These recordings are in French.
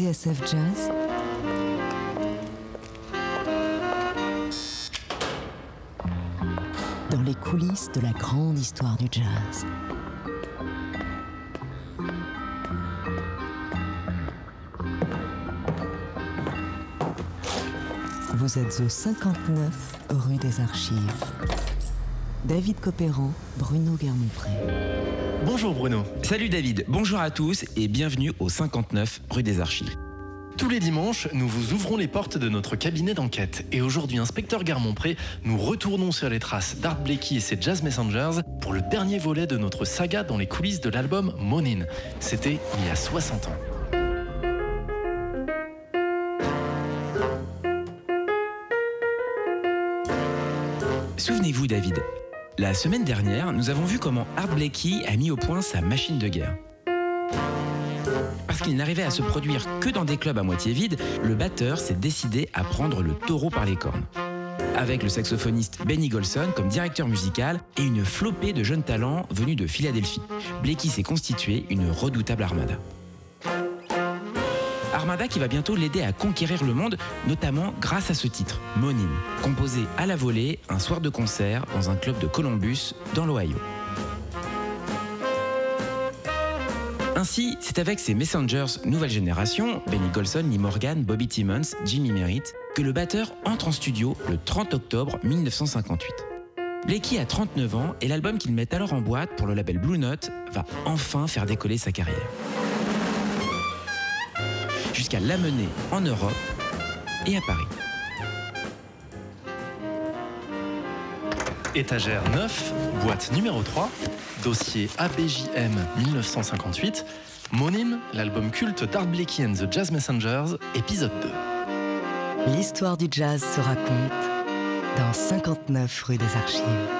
TSF Jazz Dans les coulisses de la grande histoire du jazz. Vous êtes au 59 rue des Archives. David Copéran, Bruno Guermont-Pré. Bonjour Bruno. Salut David, bonjour à tous et bienvenue au 59 rue des Archives. Tous les dimanches, nous vous ouvrons les portes de notre cabinet d'enquête. Et aujourd'hui, inspecteur Garmont-Pré, nous retournons sur les traces d'Art Blakey et ses Jazz Messengers pour le dernier volet de notre saga dans les coulisses de l'album Monin. C'était il y a 60 ans. Souvenez-vous David, la semaine dernière, nous avons vu comment Art Blakey a mis au point sa machine de guerre. Qu'il n'arrivait à se produire que dans des clubs à moitié vides, le batteur s'est décidé à prendre le taureau par les cornes. Avec le saxophoniste Benny Golson comme directeur musical et une flopée de jeunes talents venus de Philadelphie, Blakey s'est constitué une redoutable armada. Armada qui va bientôt l'aider à conquérir le monde, notamment grâce à ce titre, Monin, composé à la volée un soir de concert dans un club de Columbus, dans l'Ohio. Ainsi, c'est avec ces Messengers nouvelle génération, Benny Golson, Lee Morgan, Bobby Timmons, Jimmy Merritt, que le batteur entre en studio le 30 octobre 1958. Blakey a 39 ans et l'album qu'il met alors en boîte pour le label Blue Note va enfin faire décoller sa carrière jusqu'à l'amener en Europe et à Paris. Étagère 9, boîte numéro 3, dossier ABJM 1958, Monin, l'album culte d'Art Blakey and the Jazz Messengers, épisode 2. L'histoire du jazz se raconte dans 59 rue des Archives.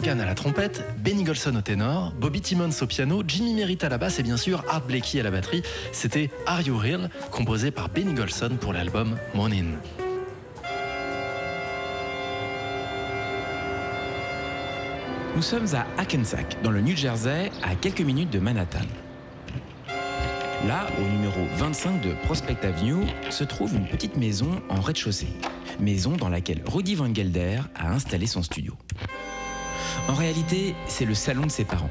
Morgan à la trompette, Benny Golson au ténor, Bobby Timmons au piano, Jimmy Merritt à la basse et bien sûr Art Blakey à la batterie. C'était Are You Real, composé par Benny Golson pour l'album Monin. Nous sommes à Hackensack, dans le New Jersey, à quelques minutes de Manhattan. Là, au numéro 25 de Prospect Avenue, se trouve une petite maison en rez-de-chaussée. Maison dans laquelle Rudy Van Gelder a installé son studio. En réalité, c'est le salon de ses parents.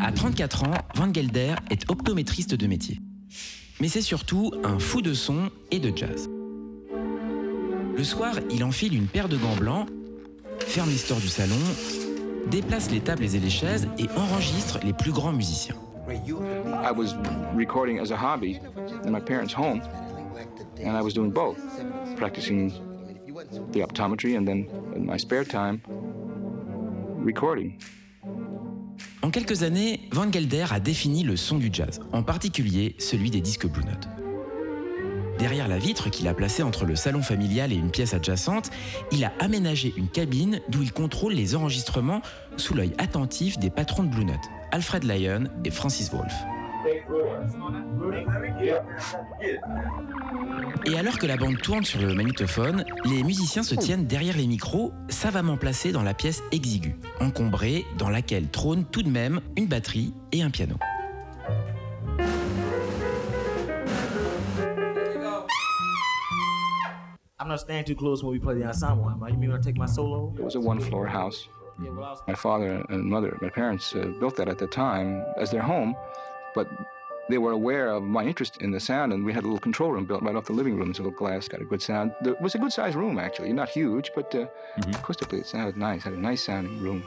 À 34 ans, Van Gelder est optométriste de métier. Mais c'est surtout un fou de son et de jazz. Le soir, il enfile une paire de gants blancs, ferme les stores du salon, déplace les tables et les chaises et enregistre les plus grands musiciens. And I was doing both, practicing the optometry and then in my spare time, recording. En quelques années, Van Gelder a défini le son du jazz, en particulier celui des disques Blue Note. Derrière la vitre qu'il a placée entre le salon familial et une pièce adjacente, il a aménagé une cabine d'où il contrôle les enregistrements sous l'œil attentif des patrons de Blue Note, Alfred Lyon et Francis Wolff. Et alors que la bande tourne sur le magnétophone, les musiciens se tiennent derrière les micros, savamment placés dans la pièce exiguë, encombrée, dans laquelle trône tout de même une batterie et un piano. I'm not staying too close when we play the ensemble. Am I? You mean when I take my solo? It was a one floor house. My father and mother, my parents, uh, built that at the time as their home, but they were aware of my interest in the sound, and we had a little control room built right off the living room. It's a little glass, got a good sound. It was a good sized room, actually. Not huge, but uh, acoustically it sounded nice. Had a nice sounding room.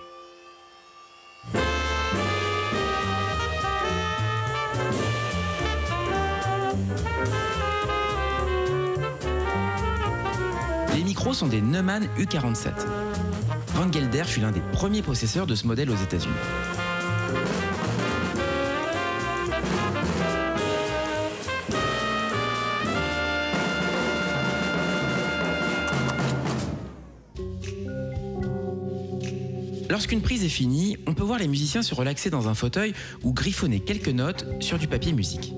Les micros sont des Neumann U47. Van Gelder fut l'un des premiers possesseurs de ce modèle aux États-Unis. Lorsqu'une prise est finie, on peut voir les musiciens se relaxer dans un fauteuil ou griffonner quelques notes sur du papier musique.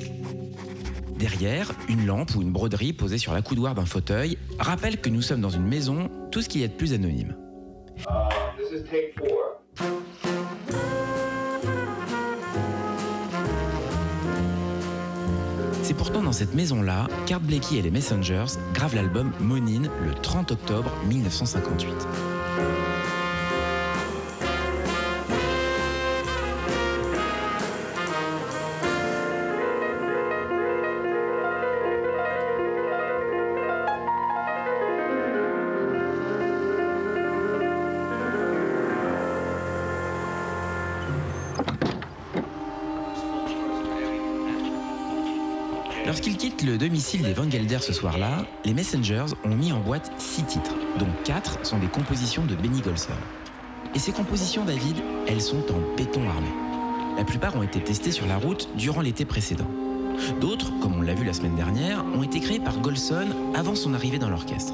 Derrière, une lampe ou une broderie posée sur l'accoudoir d'un fauteuil rappelle que nous sommes dans une maison, tout ce qui est de plus anonyme. C'est pourtant dans cette maison-là qu'Art Blakey et les Messengers gravent l'album Monine le 30 octobre 1958. Des Van Gelder ce soir-là, les Messengers ont mis en boîte six titres, dont quatre sont des compositions de Benny Golson. Et ces compositions, David, elles sont en béton armé. La plupart ont été testées sur la route durant l'été précédent. D'autres, comme on l'a vu la semaine dernière, ont été créées par Golson avant son arrivée dans l'orchestre.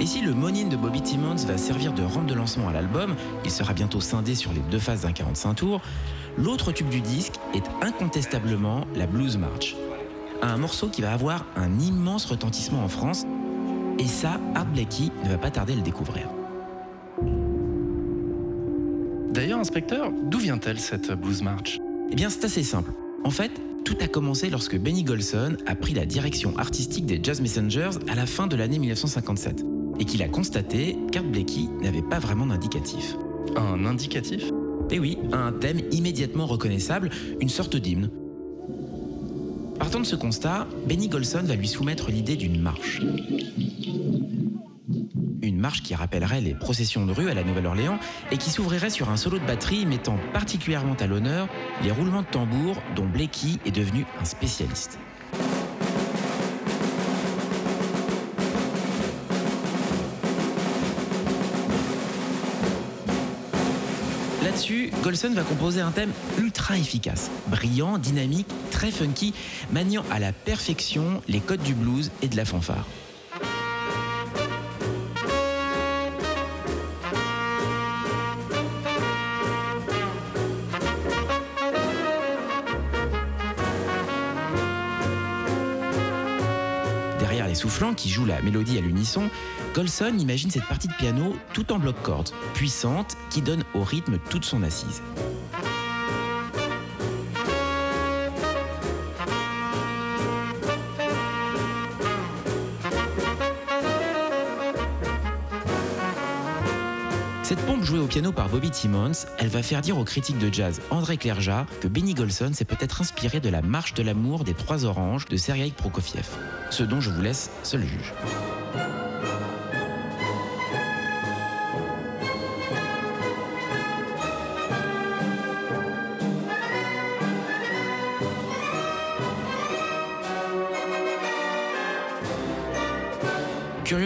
Et si le Monine de Bobby Timmons va servir de rampe de lancement à l'album, il sera bientôt scindé sur les deux phases d'un 45 tours, l'autre tube du disque est incontestablement la Blues March. Un morceau qui va avoir un immense retentissement en France, et ça, Art Blakey ne va pas tarder à le découvrir. D'ailleurs, inspecteur, d'où vient-elle cette blues march? Eh bien, c'est assez simple. En fait, tout a commencé lorsque Benny Golson a pris la direction artistique des Jazz Messengers à la fin de l'année 1957 et qu'il a constaté qu'Art Blakey n'avait pas vraiment d'indicatif. Un indicatif? Et oui, un thème immédiatement reconnaissable, une sorte d'hymne. Partant de ce constat, Benny Golson va lui soumettre l'idée d'une marche. Une marche qui rappellerait les processions de rue à la Nouvelle-Orléans et qui s'ouvrirait sur un solo de batterie mettant particulièrement à l'honneur les roulements de tambour dont Blakey est devenu un spécialiste. Golson va composer un thème ultra efficace, brillant, dynamique, très funky, maniant à la perfection les codes du blues et de la fanfare. Derrière les soufflants qui jouent la mélodie à l'unisson, Golson imagine cette partie de piano tout en bloc cordes, puissante, qui donne au rythme toute son assise. Cette pompe jouée au piano par Bobby Timmons, elle va faire dire au critique de jazz André Clerja que Benny Golson s'est peut-être inspiré de la marche de l'amour des trois oranges de Sergei Prokofiev. Ce dont je vous laisse seul juge.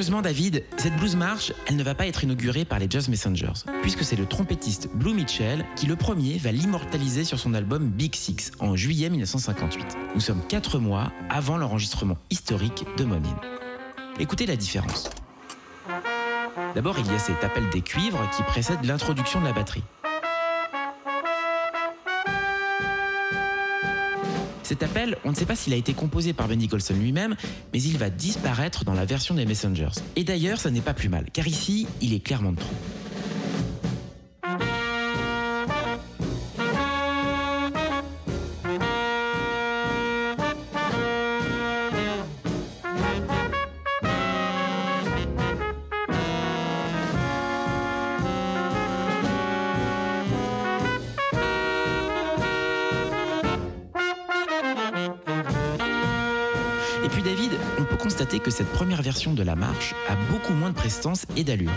Curieusement, David, cette blues march, elle ne va pas être inaugurée par les Jazz Messengers, puisque c'est le trompettiste Blue Mitchell qui, le premier, va l'immortaliser sur son album Big Six en juillet 1958. Nous sommes quatre mois avant l'enregistrement historique de Monin. Écoutez la différence. D'abord, il y a cet appel des cuivres qui précède l'introduction de la batterie. Cet appel, on ne sait pas s'il a été composé par Benny Golson lui-même, mais il va disparaître dans la version des Messengers. Et d'ailleurs, ça n'est pas plus mal, car ici, il est clairement de trop. De la marche a beaucoup moins de prestance et d'allure.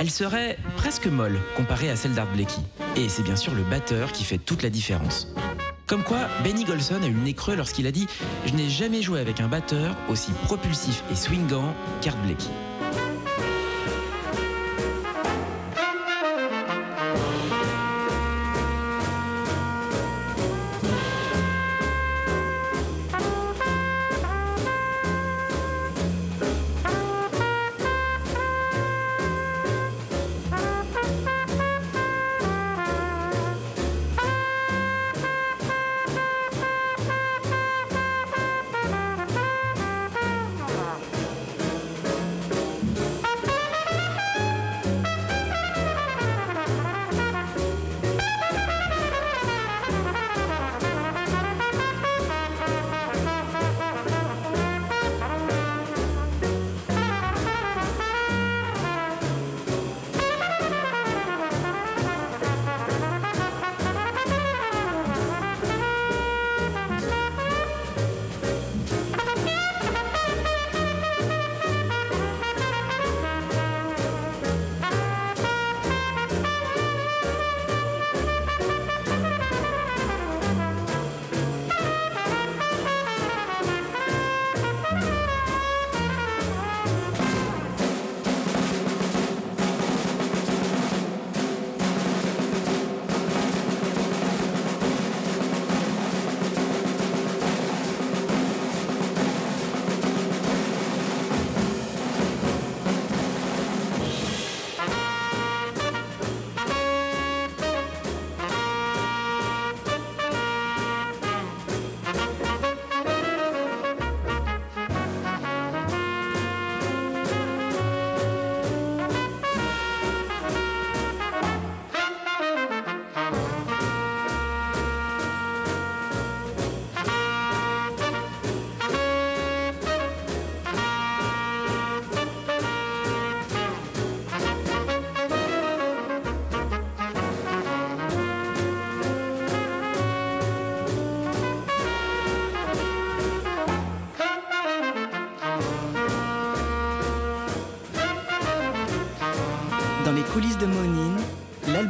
Elle serait presque molle comparée à celle d'Art Blakey. Et c'est bien sûr le batteur qui fait toute la différence. Comme quoi, Benny Golson a eu le nez creux lorsqu'il a dit « Je n'ai jamais joué avec un batteur aussi propulsif et swingant qu'Art Blakey ».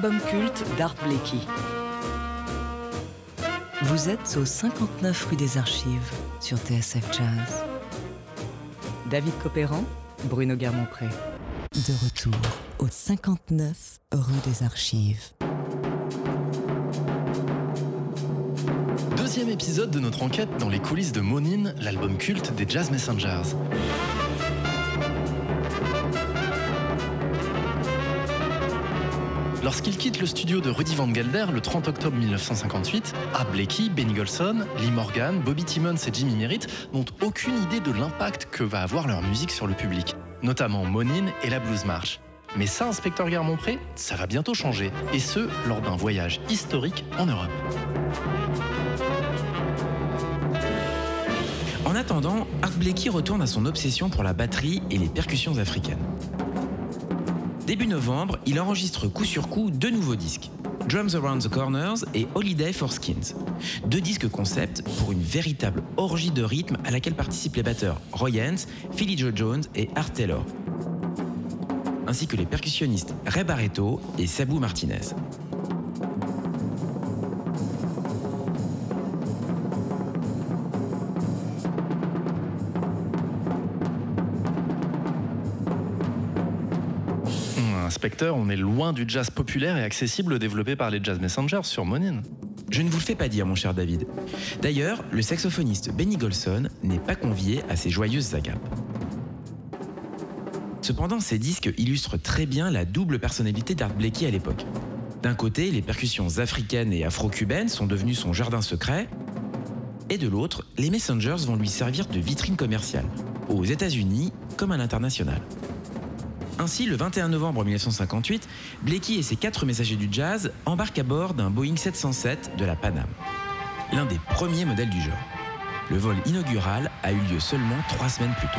L'album culte d'Art Blakey. Vous êtes au 59 rue des Archives sur TSF Jazz. David Copéran, Bruno Guermont-Pré. De retour au 59 rue des Archives. Deuxième épisode de notre enquête dans les coulisses de Monin, l'album culte des Jazz Messengers. Lorsqu'il quitte le studio de Rudy Van Gelder le 30 octobre 1958, Art Blakey, Benny Golson, Lee Morgan, Bobby Timmons et Jimmy Merritt n'ont aucune idée de l'impact que va avoir leur musique sur le public, notamment Monin et la Blues March. Mais ça, inspecteur Guermont-Pré, ça va bientôt changer, et ce, lors d'un voyage historique en Europe. En attendant, Art Blakey retourne à son obsession pour la batterie et les percussions africaines. Début novembre, il enregistre coup sur coup deux nouveaux disques. Drums Around the Corners et Holiday for Skins. Deux disques concept pour une véritable orgie de rythme à laquelle participent les batteurs Roy Haynes, Philly Joe Jones et Art Taylor. Ainsi que les percussionnistes Ray Barreto et Sabou Martinez. On est loin du jazz populaire et accessible développé par les Jazz Messengers sur Monin. Je ne vous le fais pas dire, mon cher David. D'ailleurs, le saxophoniste Benny Golson n'est pas convié à ces joyeuses agapes. Cependant, ces disques illustrent très bien la double personnalité d'Art Blakey à l'époque. D'un côté, les percussions africaines et afro-cubaines sont devenues son jardin secret, et de l'autre, les Messengers vont lui servir de vitrine commerciale, aux États-Unis comme à l'international. Ainsi, le 21 novembre 1958, Blakey et ses quatre messagers du jazz embarquent à bord d'un Boeing 707 de la Panam, l'un des premiers modèles du genre. Le vol inaugural a eu lieu seulement trois semaines plus tôt.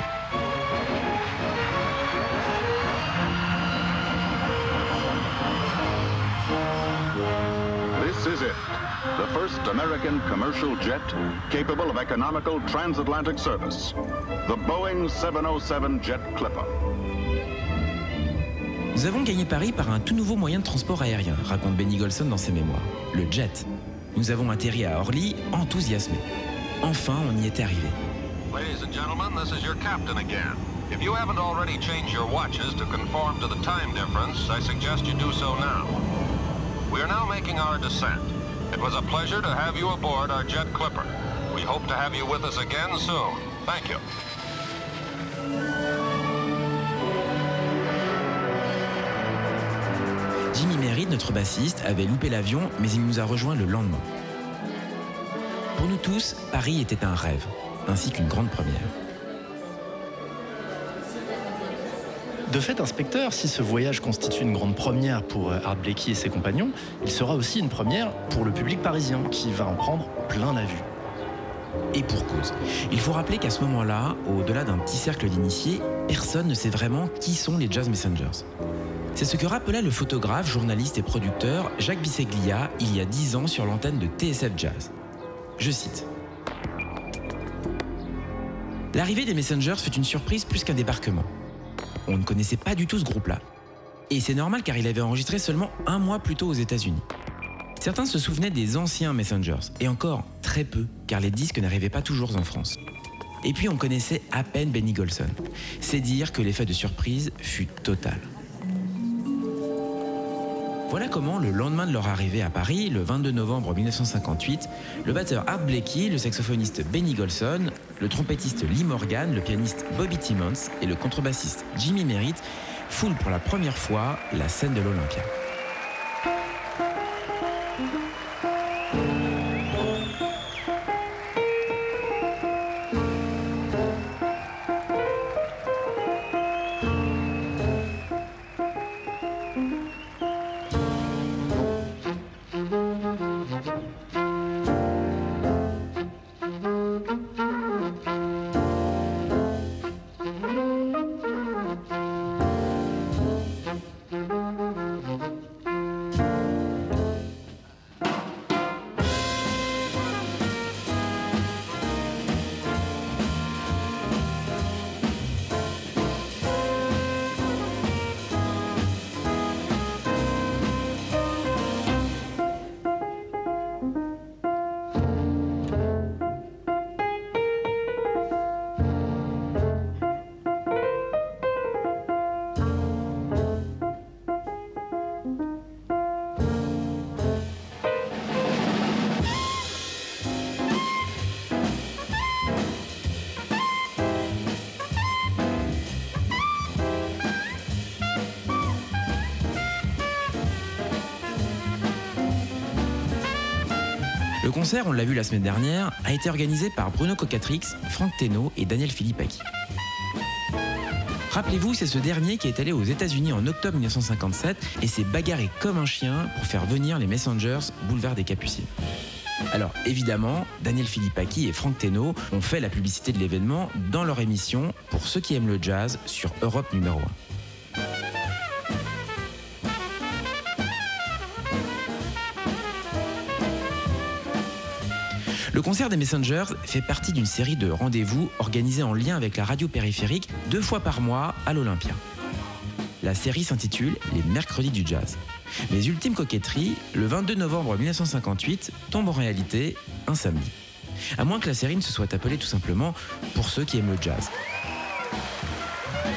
This is it. The first American commercial jet capable of economical transatlantic service. The Boeing 707 Jet Clipper. Nous avons gagné Paris par un tout nouveau moyen de transport aérien, raconte Benny Golson dans ses mémoires, le jet. Nous avons atterri à Orly, enthousiasmés. Enfin, on y était arrivé. Ladies and gentlemen, this is your captain again. If you haven't already changed your watches to conform to the time difference, I suggest you do so now. We are now making our descent. It was a pleasure to have you aboard our jet clipper. We hope to have you with us again soon. Thank you. Merritt, notre bassiste, avait loupé l'avion, mais il nous a rejoints le lendemain. Pour nous tous, Paris était un rêve, ainsi qu'une grande première. De fait, inspecteur, si ce voyage constitue une grande première pour euh, Art Blakey et ses compagnons, il sera aussi une première pour le public parisien qui va en prendre plein la vue. Et pour cause. Il faut rappeler qu'à ce moment-là, au-delà d'un petit cercle d'initiés, personne ne sait vraiment qui sont les Jazz Messengers. C'est ce que rappelait le photographe, journaliste et producteur Jacques Bisseglia il y a 10 ans sur l'antenne de TSF Jazz. Je cite. L'arrivée des Messengers fut une surprise plus qu'un débarquement. On ne connaissait pas du tout ce groupe-là. Et c'est normal car il avait enregistré seulement un mois plus tôt aux États-Unis. Certains se souvenaient des anciens Messengers, et encore très peu, car les disques n'arrivaient pas toujours en France. Et puis on connaissait à peine Benny Golson. C'est dire que l'effet de surprise fut total. Voilà comment, le lendemain de leur arrivée à Paris, le 22 novembre 1958, le batteur Art Blakey, le saxophoniste Benny Golson, le trompettiste Lee Morgan, le pianiste Bobby Timmons et le contrebassiste Jimmy Merritt foulent pour la première fois la scène de l'Olympia. Concert, on l'a vu la semaine dernière, a été organisé par Bruno Cocatrix, Franck Teno et Daniel Philippaki. Rappelez-vous, c'est ce dernier qui est allé aux États-Unis en octobre 1957 et s'est bagarré comme un chien pour faire venir les Messengers boulevard des Capucines. Alors évidemment, Daniel Philippaki et Franck Teno ont fait la publicité de l'événement dans leur émission Pour ceux qui aiment le jazz sur Europe numéro 1. Le concert des Messengers fait partie d'une série de rendez-vous organisés en lien avec la radio périphérique deux fois par mois à l'Olympia. La série s'intitule Les Mercredis du Jazz. Mais ultime coquetterie, le 22 novembre 1958 tombe en réalité un samedi. À moins que la série ne se soit appelée tout simplement Pour ceux qui aiment le jazz.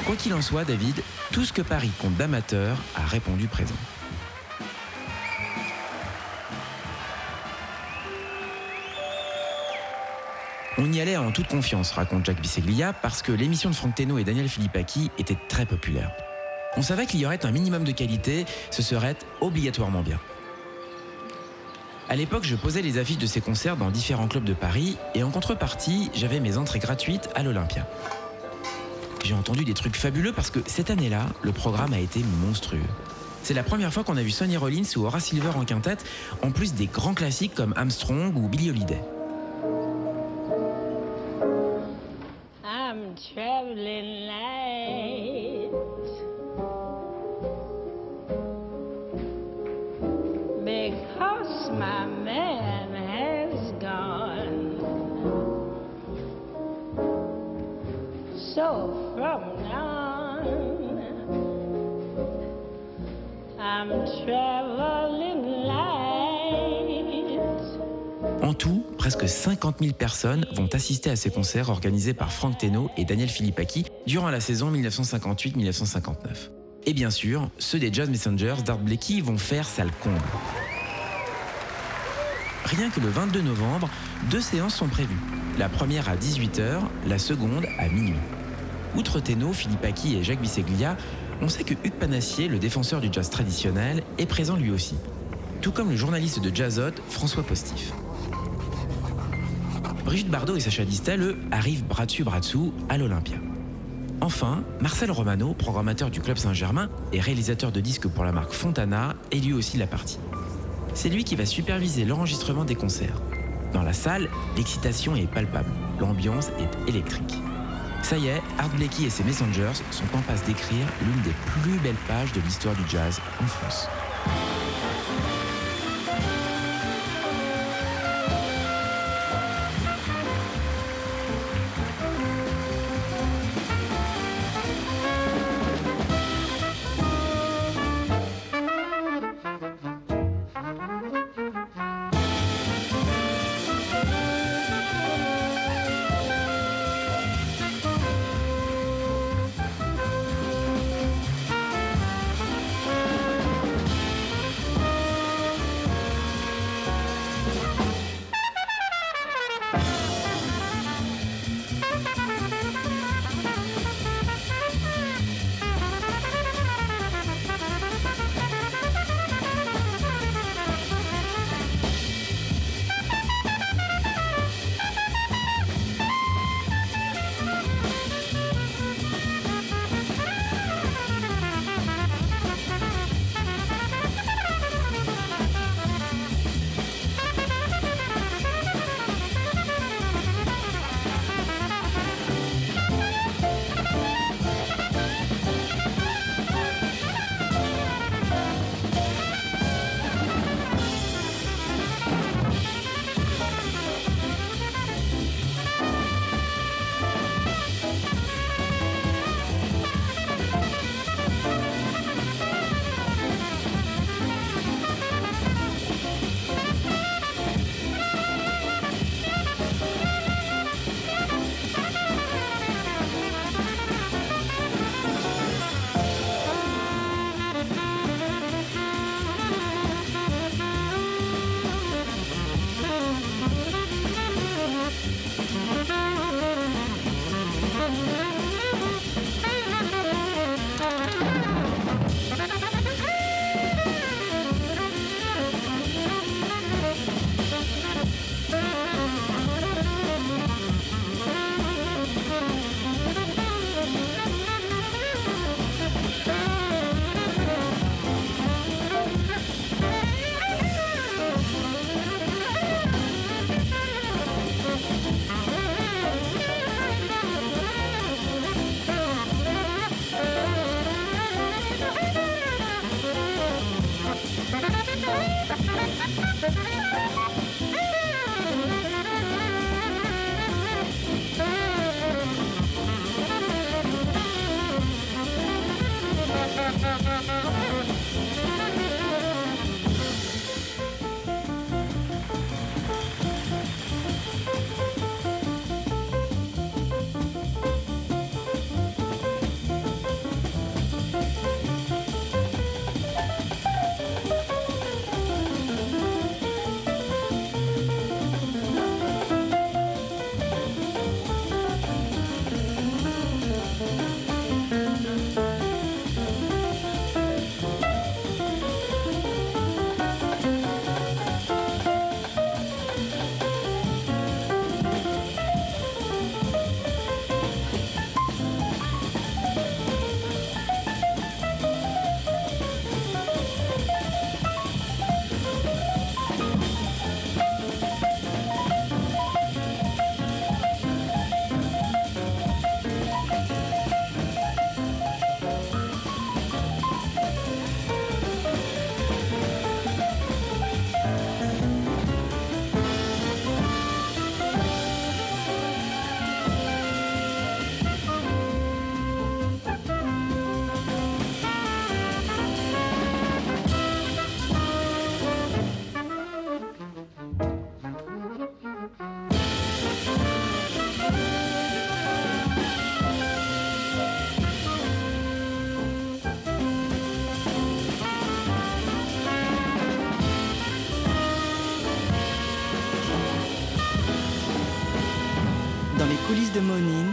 Quoi qu'il en soit, David, tout ce que Paris compte d'amateurs a répondu présent. On y allait en toute confiance, raconte Jacques Bisseglia, parce que l'émission de Franck Teno et Daniel Philippaki était très populaire. On savait qu'il y aurait un minimum de qualité, ce serait obligatoirement bien. À l'époque, je posais les affiches de ces concerts dans différents clubs de Paris et en contrepartie, j'avais mes entrées gratuites à l'Olympia. J'ai entendu des trucs fabuleux parce que cette année-là, le programme a été monstrueux. C'est la première fois qu'on a vu Sonny Rollins ou Horace Silver en quintette, en plus des grands classiques comme Armstrong ou Billy Holiday. En tout, presque 50 000 personnes vont assister à ces concerts organisés par Frank Teno et Daniel Philippaki durant la saison 1958-1959. Et bien sûr, ceux des Jazz Messengers d'Art Blakey vont faire salle comble. Rien que le 22 novembre, deux séances sont prévues. La première à 18h, la seconde à minuit. Outre Teno, Philippaki et Jacques Bisseglia, on sait que Hugues Panassier, le défenseur du jazz traditionnel, est présent lui aussi. Tout comme le journaliste de Jazzot, François Postif. Brigitte Bardot et Sacha Distel, eux, arrivent bras dessus bras dessous à l'Olympia. Enfin, Marcel Romano, programmateur du Club Saint-Germain et réalisateur de disques pour la marque Fontana, est lui aussi la partie. C'est lui qui va superviser l'enregistrement des concerts. Dans la salle, l'excitation est palpable, l'ambiance est électrique. Ça y est, Art Blakey et ses Messengers sont en passe d'écrire l'une des plus belles pages de l'histoire du jazz en France. De Monin,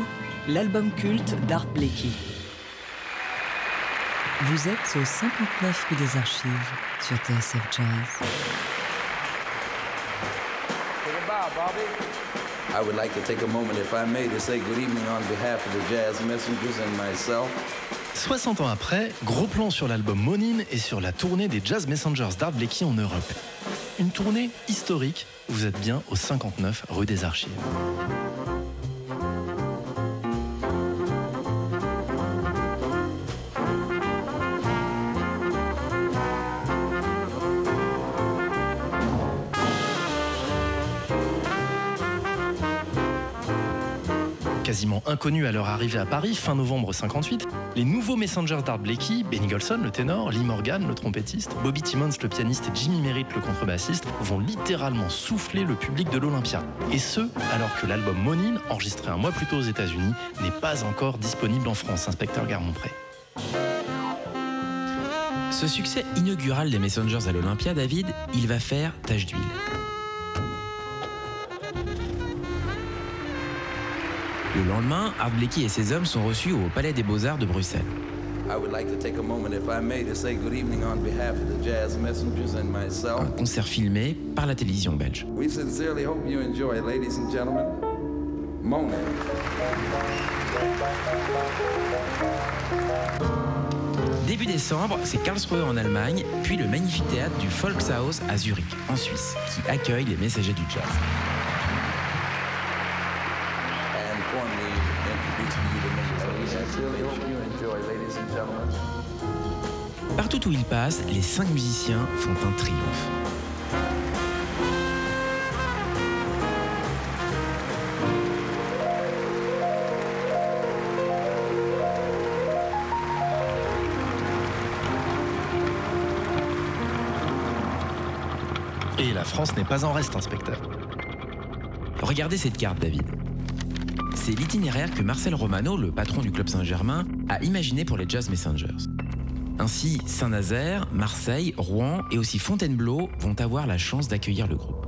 l'album culte d'Art Blakey. Vous êtes au 59 rue des Archives sur TSF Jazz. I would like to take a moment, if I may, to say good evening on behalf of the Jazz Messengers and myself. 60 ans après, gros plan sur l'album Monin et sur la tournée des Jazz Messengers d'Art Blakey en Europe. Une tournée historique, vous êtes bien au 59 rue des Archives. Quasiment inconnus à leur arrivée à Paris fin novembre 58, les nouveaux Messengers d'Art Blakey, Benny Golson le ténor, Lee Morgan le trompettiste, Bobby Timmons le pianiste et Jimmy Merritt le contrebassiste vont littéralement souffler le public de l'Olympia. Et ce, alors que l'album Monin, enregistré un mois plus tôt aux États-Unis, n'est pas encore disponible en France, inspecteur Garmont-Pré. Ce succès inaugural des Messengers à l'Olympia, David, il va faire tache d'huile. Le lendemain, Blakey et ses hommes sont reçus au Palais des Beaux-Arts de Bruxelles. Un concert filmé par la télévision belge. We sincerely hope you enjoy, ladies and gentlemen, Mona. Début décembre, c'est Karlsruhe en Allemagne, puis le magnifique théâtre du Volkshaus à Zurich, en Suisse, qui accueille les messagers du jazz. Où ils passent, les cinq musiciens font un triomphe. Et la France n'est pas en reste, inspecteur. Regardez cette carte, David. C'est l'itinéraire que Marcel Romano, le patron du Club Saint-Germain, a imaginé pour les Jazz Messengers. Ainsi, Saint-Nazaire, Marseille, Rouen et aussi Fontainebleau vont avoir la chance d'accueillir le groupe.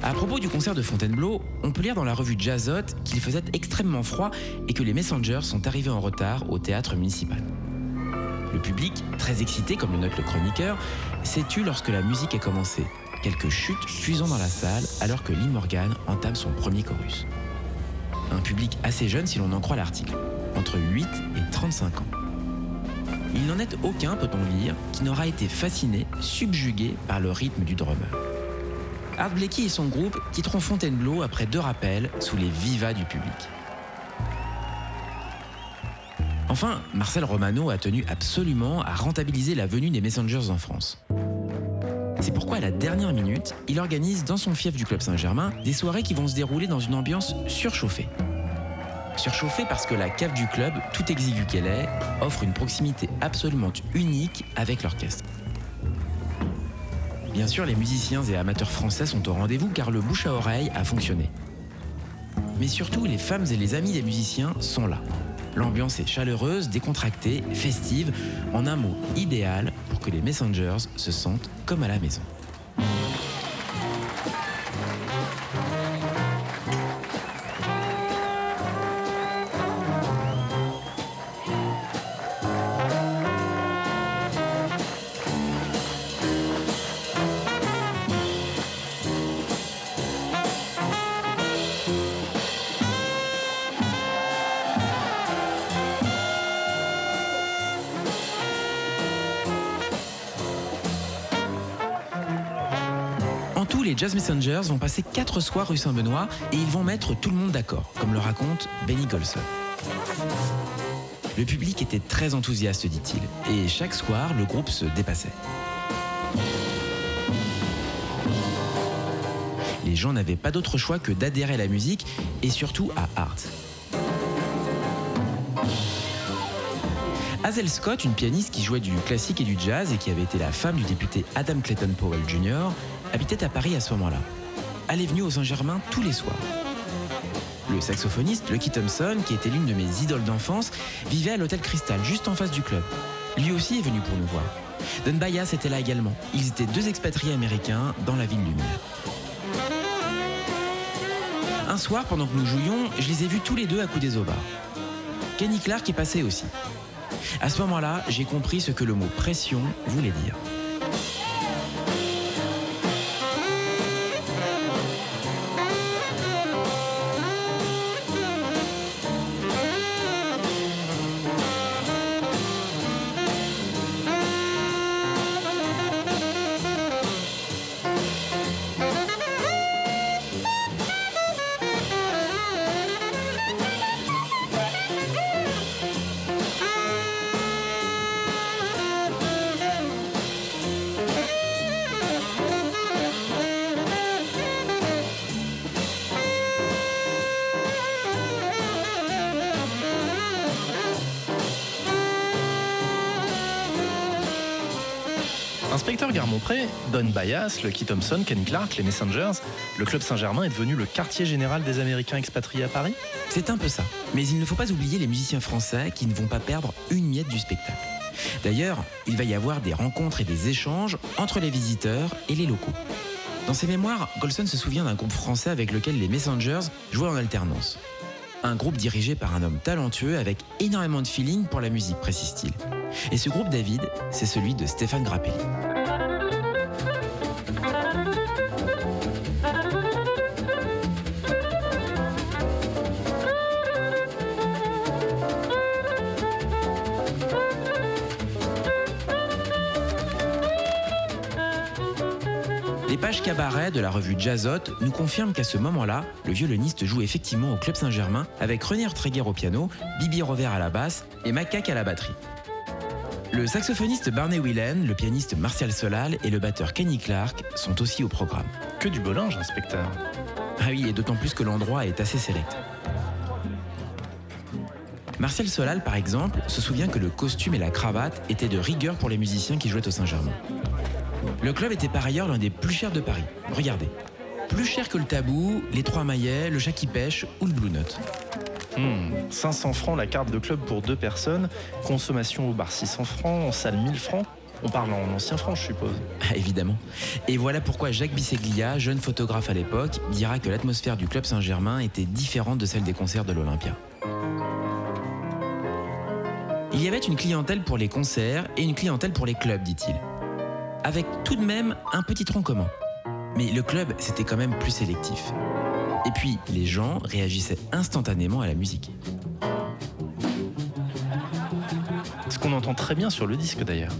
À propos du concert de Fontainebleau, on peut lire dans la revue Jazzot qu'il faisait extrêmement froid et que les Messengers sont arrivés en retard au théâtre municipal. Le public, très excité comme le note le chroniqueur, s'est tu lorsque la musique a commencé. Quelques chutes fusant dans la salle alors que Lee Morgan entame son premier chorus. Un public assez jeune si l'on en croit l'article, entre 8 et 35 ans. Il n'en est aucun, peut-on lire, qui n'aura été fasciné, subjugué par le rythme du drummer. Art Blakey et son groupe quitteront Fontainebleau après deux rappels sous les vivas du public. Enfin, Marcel Romano a tenu absolument à rentabiliser la venue des Messengers en France. C'est pourquoi à la dernière minute, il organise dans son fief du Club Saint-Germain des soirées qui vont se dérouler dans une ambiance surchauffée. Surchauffée parce que la cave du club, tout exiguë qu'elle est, offre une proximité absolument unique avec l'orchestre. Bien sûr, les musiciens et amateurs français sont au rendez-vous car le bouche à oreille a fonctionné. Mais surtout, les femmes et les amis des musiciens sont là. L'ambiance est chaleureuse, décontractée, festive, en un mot idéal pour que les Messengers se sentent comme à la maison. Les Jazz Messengers vont passer 4 soirs rue Saint-Benoît et ils vont mettre tout le monde d'accord, comme le raconte Benny Golson. Le public était très enthousiaste, dit-il, et chaque soir, le groupe se dépassait. Les gens n'avaient pas d'autre choix que d'adhérer à la musique et surtout à Art. Hazel Scott, une pianiste qui jouait du classique et du jazz et qui avait été la femme du député Adam Clayton Powell Jr., habitait à Paris à ce moment-là. Elle est venue au Saint-Germain tous les soirs. Le saxophoniste Lucky Thompson, qui était l'une de mes idoles d'enfance, vivait à l'hôtel Cristal, juste en face du club. Lui aussi est venu pour nous voir. Don Bayas était là également. Ils étaient deux expatriés américains dans la ville lumière. Un soir, pendant que nous jouions, je les ai vus tous les deux à coups des bar. Kenny Clark est passé aussi. À ce moment-là, j'ai compris ce que le mot pression voulait dire. Garmont-Pré, Don Bayas, Lucky Thompson, Kenny Clark, les Messengers, le Club Saint-Germain est devenu le quartier général des Américains expatriés à Paris C'est un peu ça. Mais il ne faut pas oublier les musiciens français qui ne vont pas perdre une miette du spectacle. D'ailleurs, il va y avoir des rencontres et des échanges entre les visiteurs et les locaux. Dans ses mémoires, Golson se souvient d'un groupe français avec lequel les Messengers jouaient en alternance. Un groupe dirigé par un homme talentueux avec énormément de feeling pour la musique, précise-t-il. Et ce groupe, David, c'est celui de Stéphane Grappelli. Cabaret de la revue Jazzot nous confirment qu'à ce moment-là, le violoniste joue effectivement au Club Saint-Germain avec René Treguer au piano, Bibi Rover à la basse et Macaque à la batterie. Le saxophoniste Barney Whelan, le pianiste Martial Solal et le batteur Kenny Clark sont aussi au programme. Que du beau linge, inspecteur. Ah oui, et d'autant plus que l'endroit est assez sélect. Martial Solal, par exemple, se souvient que le costume et la cravate étaient de rigueur pour les musiciens qui jouaient au Saint-Germain. Le club était par ailleurs l'un des plus chers de Paris. Regardez. Plus cher que le Tabou, les Trois Maillets, le Chat qui pêche ou le Blue Note. Hmm, 500 francs la carte de club pour deux personnes, consommation au bar 600 francs, en salle 1000 francs. On parle en ancien francs, je suppose. Ah, évidemment. Et voilà pourquoi Jacques Bisseglia, jeune photographe à l'époque, dira que l'atmosphère du club Saint-Germain était différente de celle des concerts de l'Olympia. Il y avait une clientèle pour les concerts et une clientèle pour les clubs, dit-il. Avec tout de même un petit tronc commun. Mais le club, c'était quand même plus sélectif. Et puis, les gens réagissaient instantanément à la musique. Ce qu'on entend très bien sur le disque d'ailleurs.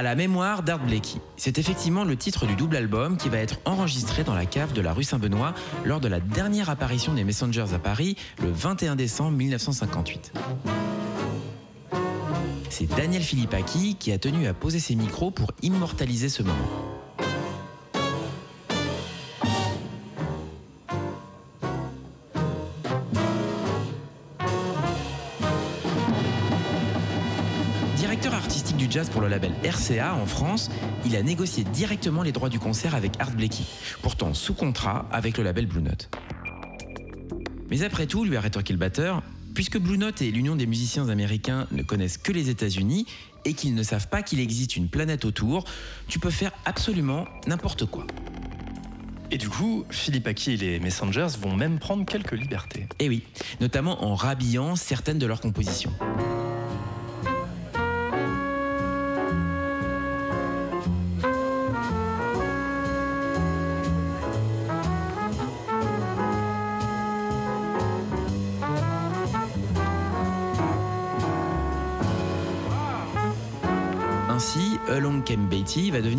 À la mémoire d'Art Blakey. C'est effectivement le titre du double album qui va être enregistré dans la cave de la rue Saint-Benoît lors de la dernière apparition des Messengers à Paris le 21 décembre 1958. C'est Daniel Philippaki qui a tenu à poser ses micros pour immortaliser ce moment. Jazz pour le label RCA en France, il a négocié directement les droits du concert avec Art Blakey, pourtant sous contrat avec le label Blue Note. Mais après tout, lui a rétorqué le batteur, puisque Blue Note et l'Union des musiciens américains ne connaissent que les États-Unis et qu'ils ne savent pas qu'il existe une planète autour, tu peux faire absolument n'importe quoi. Et du coup, Philippe Aki et les Messengers vont même prendre quelques libertés. Et oui, notamment en rhabillant certaines de leurs compositions.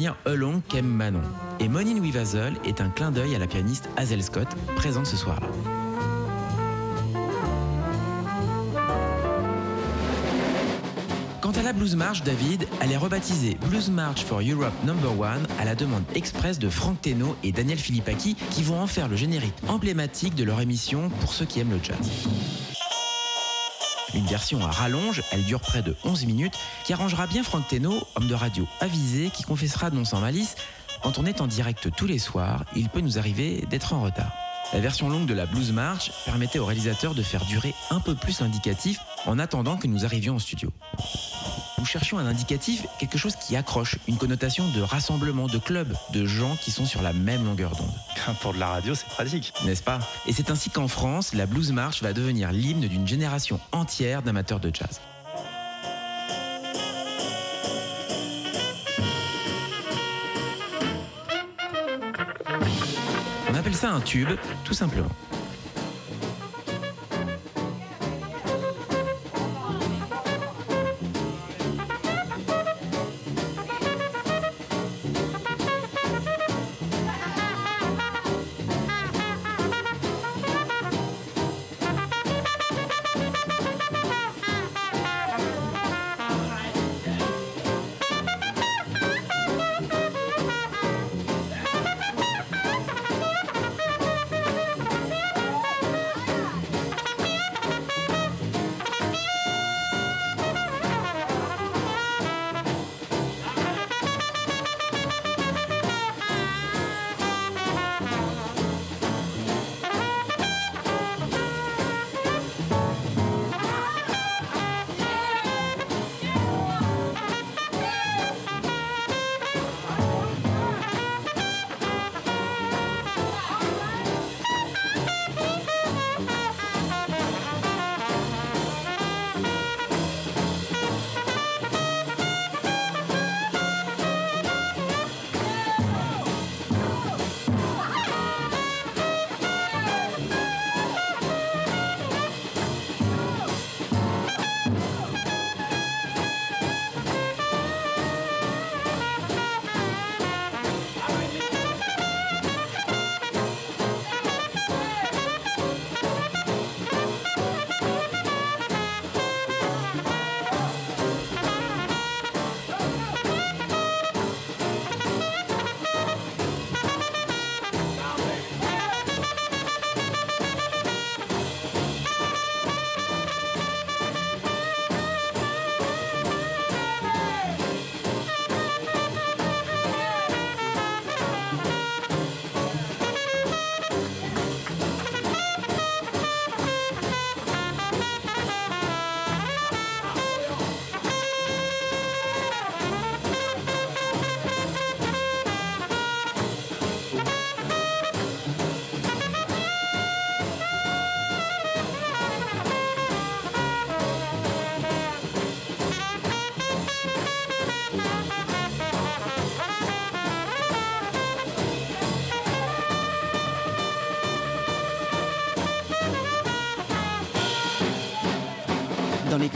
Devenir Along Manon. Et Monin Weaver est un clin d'œil à la pianiste Hazel Scott, présente ce soir-là. Quant à la Blues March, David, elle est rebaptisée Blues March for Europe Number One à la demande express de Frank Teno et Daniel Philippaki qui vont en faire le générique emblématique de leur émission pour ceux qui aiment le jazz. Version à rallonge, elle dure près de 11 minutes, qui arrangera bien Frank Teno, homme de radio avisé, qui confessera non sans malice Quand on est en direct tous les soirs, il peut nous arriver d'être en retard. La version longue de la Blues March permettait au réalisateur de faire durer un peu plus l'indicatif en attendant que nous arrivions au studio. Nous cherchions un indicatif, quelque chose qui accroche, une connotation de rassemblement, de club, de gens qui sont sur la même longueur d'onde. Pour de la radio, c'est pratique. N'est-ce pas? Et c'est ainsi qu'en France, la blues march va devenir l'hymne d'une génération entière d'amateurs de jazz. On appelle ça un tube, tout simplement.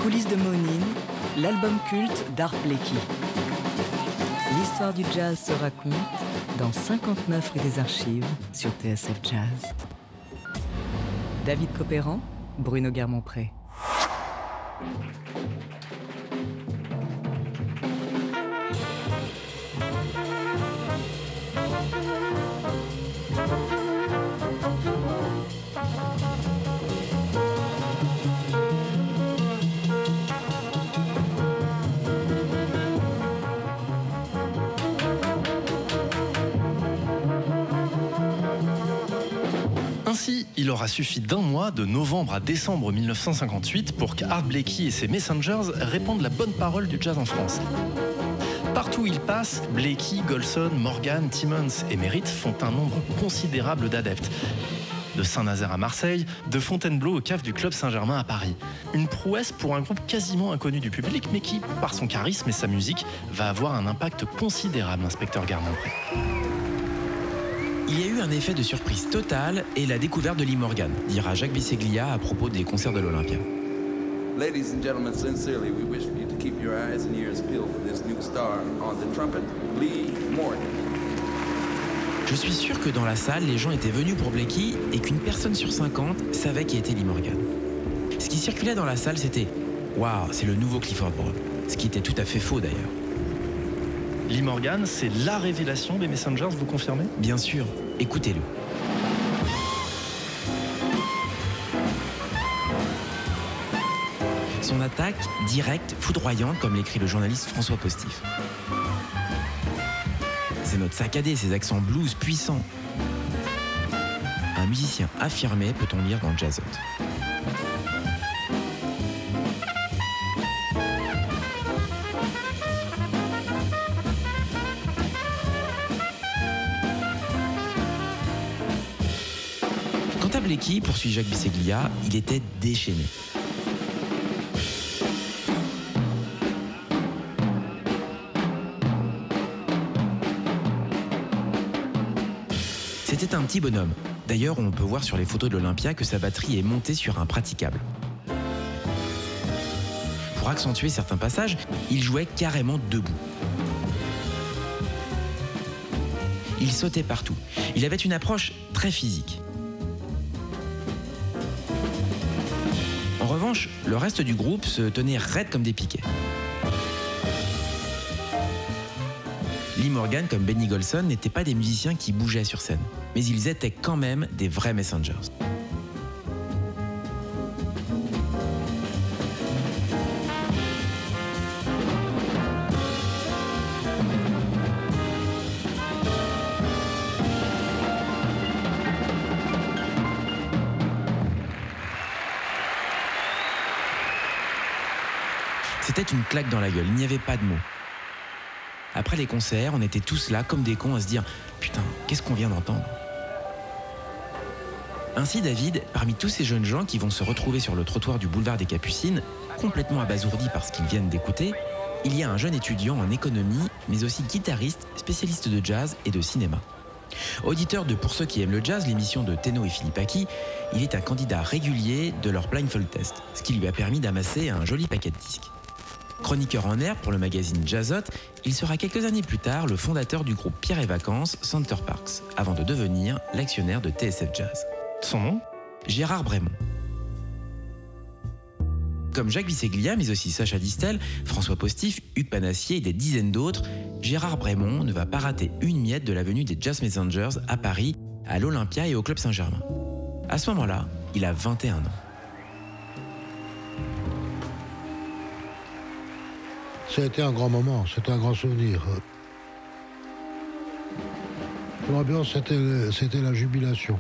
Coulisses de Monine, l'album culte d'Art. L'histoire du jazz se raconte dans 59 rue des Archives sur TSF Jazz. David Copéran, Bruno Guermont-Pré. Aura suffi d'un mois, de novembre à décembre 1958, pour qu'Art Blakey et ses Messengers répandent la bonne parole du jazz en France. Partout où ils passent, Blakey, Golson, Morgan, Timmons et Merritt font un nombre considérable d'adeptes. De Saint-Nazaire à Marseille, de Fontainebleau au cave du Club Saint-Germain à Paris. Une prouesse pour un groupe quasiment inconnu du public, mais qui, par son charisme et sa musique, va avoir un impact considérable, inspecteur Garmont-Pré. Il y a eu un effet de surprise totale et la découverte de Lee Morgan, dira Jacques Bisseglia à propos des concerts de l'Olympia. Ladies and gentlemen, sincerely, we wish for you to keep your eyes and ears peeled for this new star on the trumpet, Lee Morgan. Je suis sûr que dans la salle, les gens étaient venus pour Blakey et qu'une personne sur 50 savait qui était Lee Morgan. Ce qui circulait dans la salle, c'était Waouh, c'est le nouveau Clifford Brown. Ce qui était tout à fait faux d'ailleurs. Lee Morgan, c'est la révélation des Messengers, vous confirmez? Bien sûr, écoutez-le. Son attaque, directe, foudroyante, comme l'écrit le journaliste François Postif. Ses notes saccadées, ses accents blues puissants. Un musicien affirmé, peut-on lire dans Jazzot. À Blakey, poursuit Jacques Bisseglia, il était déchaîné. C'était un petit bonhomme. D'ailleurs, on peut voir sur les photos de l'Olympia que sa batterie est montée sur un praticable. Pour accentuer certains passages, il jouait carrément debout. Il sautait partout. Il avait une approche très physique. Le reste du groupe se tenait raide comme des piquets. Lee Morgan comme Benny Golson n'étaient pas des musiciens qui bougeaient sur scène, mais ils étaient quand même des vrais messengers. Dans la gueule, il n'y avait pas de mots. Après les concerts, on était tous là comme des cons à se dire Putain, qu'est-ce qu'on vient d'entendre? Ainsi, David, parmi tous ces jeunes gens qui vont se retrouver sur le trottoir du boulevard des Capucines, complètement abasourdis par ce qu'ils viennent d'écouter, il y a un jeune étudiant en économie, mais aussi guitariste, spécialiste de jazz et de cinéma. Auditeur de Pour ceux qui aiment le jazz, l'émission de Teno et Philippe Aki, il est un candidat régulier de leur blindfold test, ce qui lui a permis d'amasser un joli paquet de disques. Chroniqueur en air pour le magazine Jazzot, il sera quelques années plus tard le fondateur du groupe Pierre et Vacances, Center Parks, avant de devenir l'actionnaire de TSF Jazz. Son nom? Gérard Brémond. Comme Jacques Bisseglia, mais aussi Sacha Distel, François Postif, Hugues Panassier et des dizaines d'autres, Gérard Brémond ne va pas rater une miette de la venue des Jazz Messengers à Paris, à l'Olympia et au Club Saint-Germain. À ce moment-là, il a 21 ans. Ça a été un grand moment, c'était un grand souvenir. L'ambiance, c'était, la jubilation.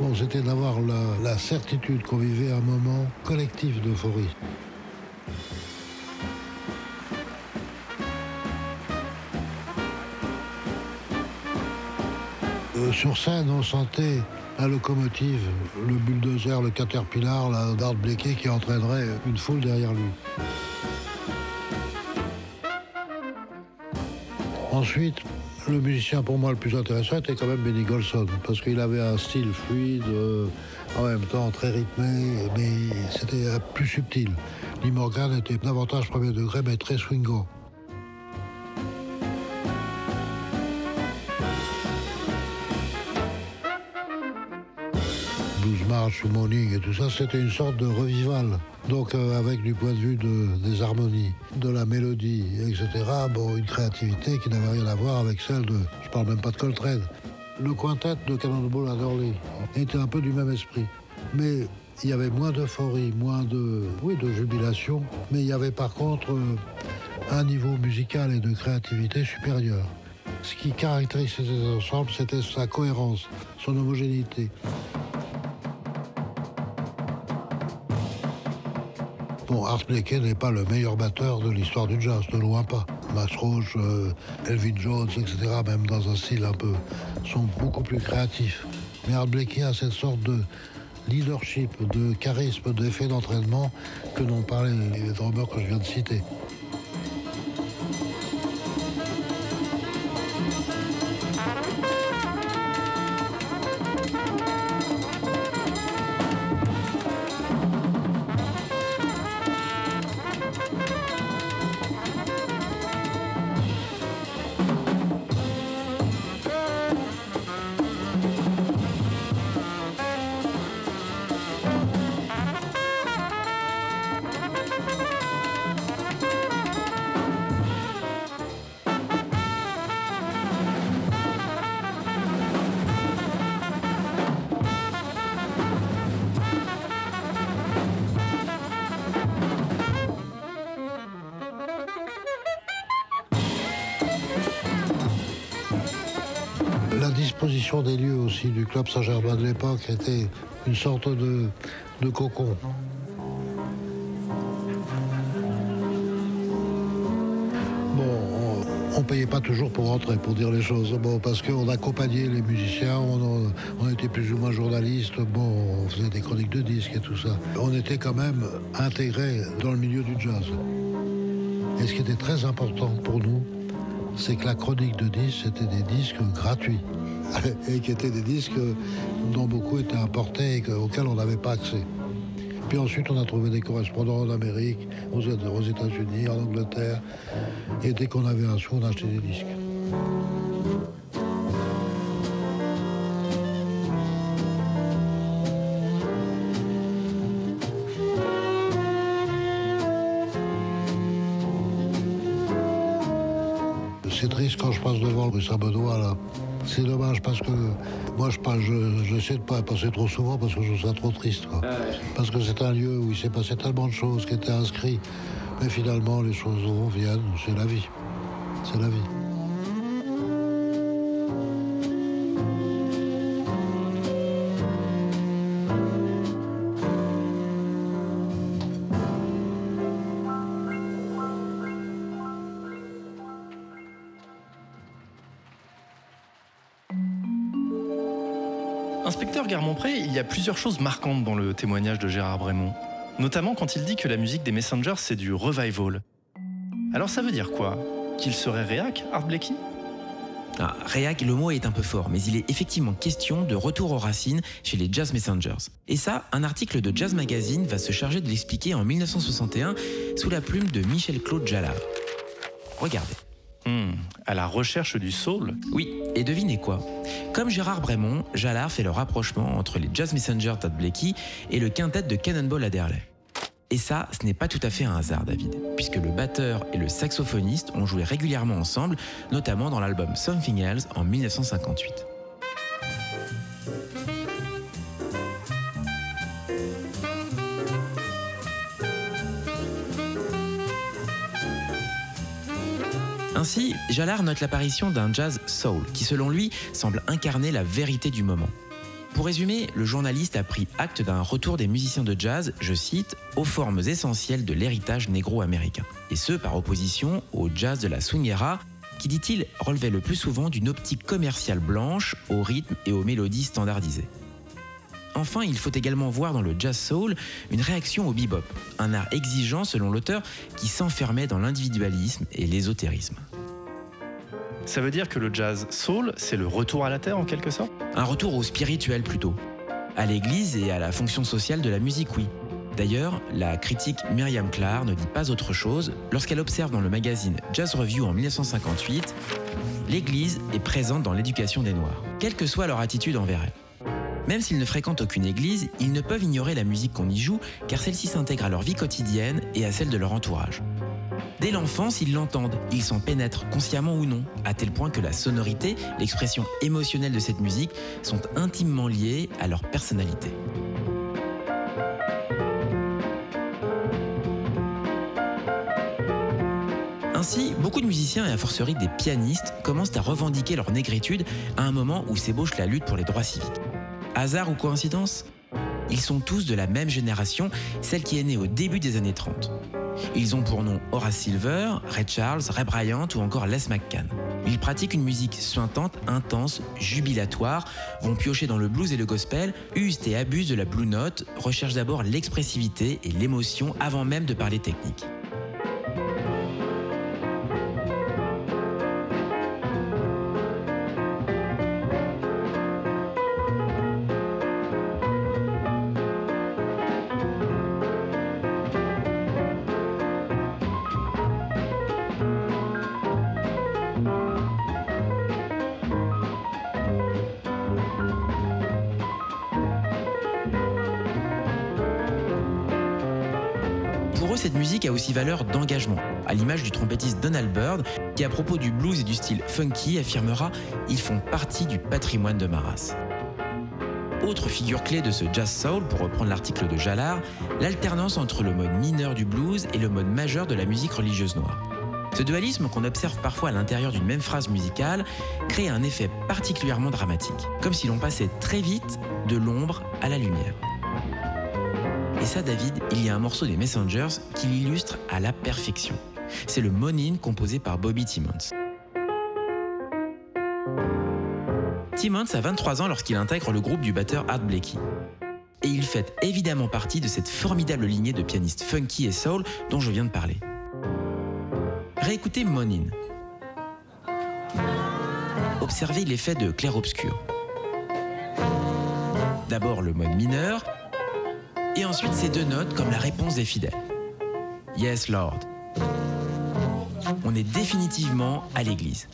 Bon, c'était d'avoir la, la certitude qu'on vivait un moment collectif d'euphorie. Euh, sur scène, on sentait la locomotive, le bulldozer, le caterpillar, la Dart Blakey qui entraînerait une foule derrière lui. Ensuite, le musicien pour moi le plus intéressant était quand même Benny Golson, parce qu'il avait un style fluide, euh, en même temps très rythmé, mais c'était plus subtil. Lee Morgan était davantage premier degré, mais très swingant. Ou Morning et tout ça, c'était une sorte de revival. Donc euh, avec du point de vue de- des harmonies, de la mélodie, etc. Bon, une créativité qui n'avait rien à voir avec celle de, je parle même pas de Coltrane. Le quintet de Cannonball Adderley était un peu du même esprit. Mais il y avait moins d'euphorie, moins de, oui, de jubilation. Mais il y avait par contre euh, un niveau musical et de créativité supérieur. Ce qui caractérisait ces ensembles, c'était sa cohérence, son homogénéité. Bon, Art n'est pas le meilleur batteur de l'histoire du jazz, de loin pas. Max Roach, euh, Elvin Jones, etc., même dans un style un peu, sont beaucoup plus créatifs. Mais Art Blakey a cette sorte de leadership, de charisme, d'effet d'entraînement que n'ont pas les, les drummers que je viens de citer. Des lieux aussi du club Saint-Germain de l'époque était une sorte de, de cocon. Bon, on, on payait pas toujours pour rentrer, pour dire les choses. Bon, parce qu'on accompagnait les musiciens, on, on, était plus ou moins journalistes, bon, on faisait des chroniques de disques et tout ça. On était quand même intégrés dans le milieu du jazz. Et ce qui était très important pour nous, c'est que la chronique de disques, c'était des disques gratuits. et qui étaient des disques dont beaucoup étaient importés et auxquels on n'avait pas accès. Puis ensuite, on a trouvé des correspondants en Amérique, aux États-Unis, en Angleterre. Et dès qu'on avait un sou, on achetait des disques. Quand je passe devant le Saint-Benoît, là. C'est dommage parce que moi, je, j'essaie de pas passer trop souvent parce que je trouve ça trop triste. Quoi. Parce que c'est un lieu où il s'est passé tellement de choses qui étaient inscrites. Mais finalement, les choses viennent. C'est la vie. C'est la vie. Inspecteur Garmont-Pré, il y a plusieurs choses marquantes dans le témoignage de Gérard Brémond. Notamment quand il dit que la musique des Messengers, c'est du revival. Alors ça veut dire quoi? Qu'il serait réac, Art Blakey ah, réac, le mot est un peu fort, mais il est effectivement question de retour aux racines chez les Jazz Messengers. Et ça, un article de Jazz Magazine va se charger de l'expliquer en 1961 sous la plume de Michel-Claude Jallard. Regardez. Hmm, à la recherche du soul Oui, et devinez quoi? Comme Gérard Brémond, Jallard fait le rapprochement entre les Jazz Messengers d'Ad Blakey et le quintet de Cannonball Adderley. Et ça, ce n'est pas tout à fait un hasard, David, puisque le batteur et le saxophoniste ont joué régulièrement ensemble, notamment dans l'album Something Else en 1958. Ainsi, Jalard note l'apparition d'un jazz soul qui, selon lui, semble incarner la vérité du moment. Pour résumer, le journaliste a pris acte d'un retour des musiciens de jazz, je cite, aux formes essentielles de l'héritage négro-américain. Et ce, par opposition au jazz de la swingera, qui, dit-il, relevait le plus souvent d'une optique commerciale blanche au rythme et aux mélodies standardisées. Enfin, il faut également voir dans le jazz soul une réaction au bebop, un art exigeant selon l'auteur qui s'enfermait dans l'individualisme et l'ésotérisme. Ça veut dire que le jazz soul, c'est le retour à la terre en quelque sorte? Un retour au spirituel plutôt. À l'église et à la fonction sociale de la musique, oui. D'ailleurs, la critique Myriam Clark ne dit pas autre chose lorsqu'elle observe dans le magazine Jazz Review en 1958 L'Église est présente dans l'éducation des Noirs, quelle que soit leur attitude envers elle. Même s'ils ne fréquentent aucune église, ils ne peuvent ignorer la musique qu'on y joue car celle-ci s'intègre à leur vie quotidienne et à celle de leur entourage. Dès l'enfance, ils l'entendent, ils s'en pénètrent, consciemment ou non, à tel point que la sonorité, l'expression émotionnelle de cette musique sont intimement liées à leur personnalité. Ainsi, beaucoup de musiciens et a fortiori des pianistes commencent à revendiquer leur négritude à un moment où s'ébauche la lutte pour les droits civiques. Hasard ou coïncidence Ils sont tous de la même génération, celle qui est née au début des années 30. Ils ont pour nom Horace Silver, Ray Charles, Ray Bryant ou encore Les McCann. Ils pratiquent une musique suintante, intense, jubilatoire, vont piocher dans le blues et le gospel, usent et abusent de la blue note, recherchent d'abord l'expressivité et l'émotion avant même de parler technique. D'engagement, à l'image du trompettiste Donald Byrd, qui à propos du blues et du style funky affirmera « Ils font partie du patrimoine de ma race ». Autre figure clé de ce jazz soul, pour reprendre l'article de Jalard, l'alternance entre le mode mineur du blues et le mode majeur de la musique religieuse noire. Ce dualisme qu'on observe parfois à l'intérieur d'une même phrase musicale crée un effet particulièrement dramatique, comme si l'on passait très vite de l'ombre à la lumière. Ça, David, il y a un morceau des Messengers qui l'illustre à la perfection. C'est le Monin composé par Bobby Timmons. Timmons a 23 ans lorsqu'il intègre le groupe du batteur Art Blakey. Et il fait évidemment partie de cette formidable lignée de pianistes funky et soul dont je viens de parler. Réécoutez Monin. Observez l'effet de clair-obscur. D'abord le mode mineur, et ensuite ces deux notes comme la réponse des fidèles. Yes, Lord. On est définitivement à l'église.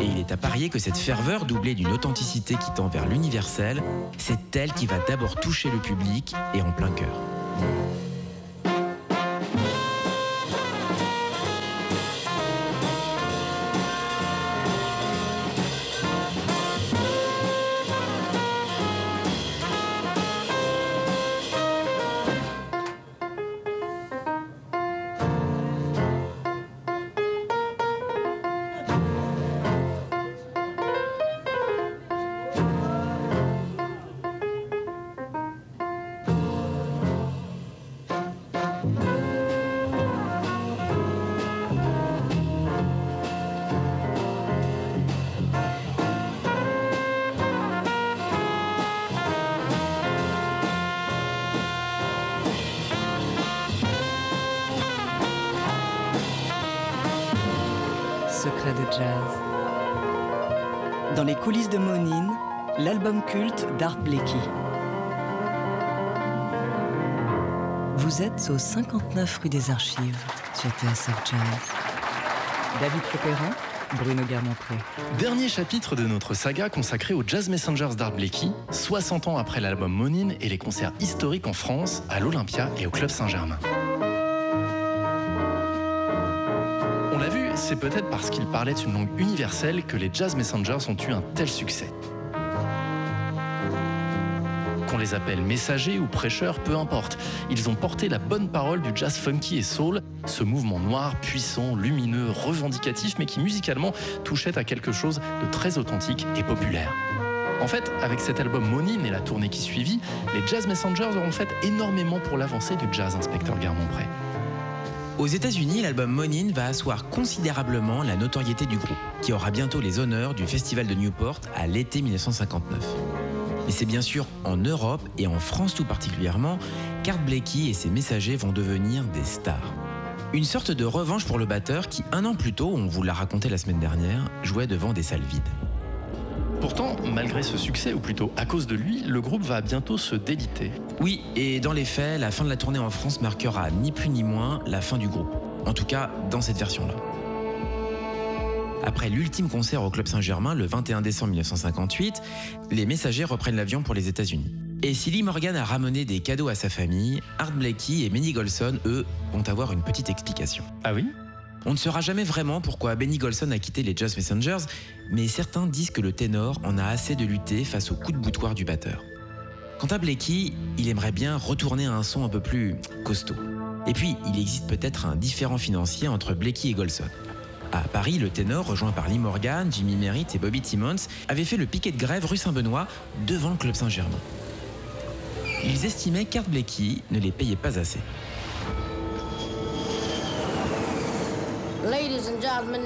Et il est à parier que cette ferveur doublée d'une authenticité qui tend vers l'universel, c'est elle qui va d'abord toucher le public et en plein cœur. Au 59 rue des Archives sur TSF Jazz. David Copéran, Bruno Guermont-Pré. Dernier chapitre de notre saga consacré aux Jazz Messengers d'Art Blakey, 60 ans après l'album Monin et les concerts historiques en France, à l'Olympia et au Club Saint-Germain. On l'a vu, c'est peut-être parce qu'ils parlaient une langue universelle que les Jazz Messengers ont eu un tel succès. Les appelle messagers ou prêcheurs, peu importe. Ils ont porté la bonne parole du jazz funky et soul, ce mouvement noir, puissant, lumineux, revendicatif, mais qui musicalement touchait à quelque chose de très authentique et populaire. En fait, avec cet album Monin et la tournée qui suivit, les Jazz Messengers auront fait énormément pour l'avancée du jazz, inspecteur Guermont-Pré. Aux États-Unis, l'album Monin va asseoir considérablement la notoriété du groupe, qui aura bientôt les honneurs du Festival de Newport à l'été 1959. Mais c'est bien sûr en Europe et en France tout particulièrement qu'Art Blakey et ses messagers vont devenir des stars. Une sorte de revanche pour le batteur qui, un an plus tôt, on vous l'a raconté la semaine dernière, jouait devant des salles vides. Pourtant, malgré ce succès, ou plutôt à cause de lui, le groupe va bientôt se déliter. Oui, et dans les faits, la fin de la tournée en France marquera ni plus ni moins la fin du groupe. En tout cas, dans cette version-là. Après l'ultime concert au Club Saint-Germain le 21 décembre 1958, les messagers reprennent l'avion pour les États-Unis. Et si Lee Morgan a ramené des cadeaux à sa famille, Art Blakey et Benny Golson, eux, vont avoir une petite explication. Ah oui? On ne saura jamais vraiment pourquoi Benny Golson a quitté les Jazz Messengers, mais certains disent que le ténor en a assez de lutter face au coup de boutoir du batteur. Quant à Blakey, il aimerait bien retourner à un son un peu plus costaud. Et puis, il existe peut-être un différent financier entre Blakey et Golson. À Paris, le ténor, rejoint par Lee Morgan, Jimmy Merritt et Bobby Timmons, avait fait le piquet de grève rue Saint-Benoît devant le Club Saint-Germain. Ils estimaient qu'Art Blakey ne les payait pas assez. Ladies and gentlemen,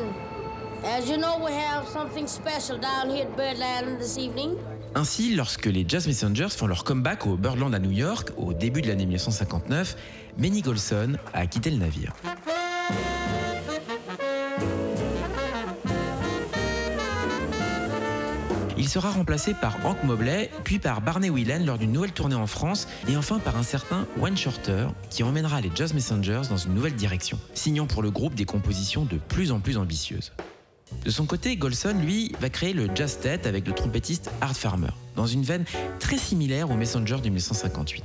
as you know, we have something special down here at Birdland this evening. Ainsi, lorsque les Jazz Messengers font leur comeback au Birdland à New York au début de l'année 1959, Benny Golson a quitté le navire. Il sera remplacé par Hank Mobley, puis par Barney Whelan lors d'une nouvelle tournée en France, et enfin par un certain Wayne Shorter, qui emmènera les Jazz Messengers dans une nouvelle direction, signant pour le groupe des compositions de plus en plus ambitieuses. De son côté, Golson, lui, va créer le Jazz Tet avec le trompettiste Art Farmer, dans une veine très similaire aux Messengers de 1958.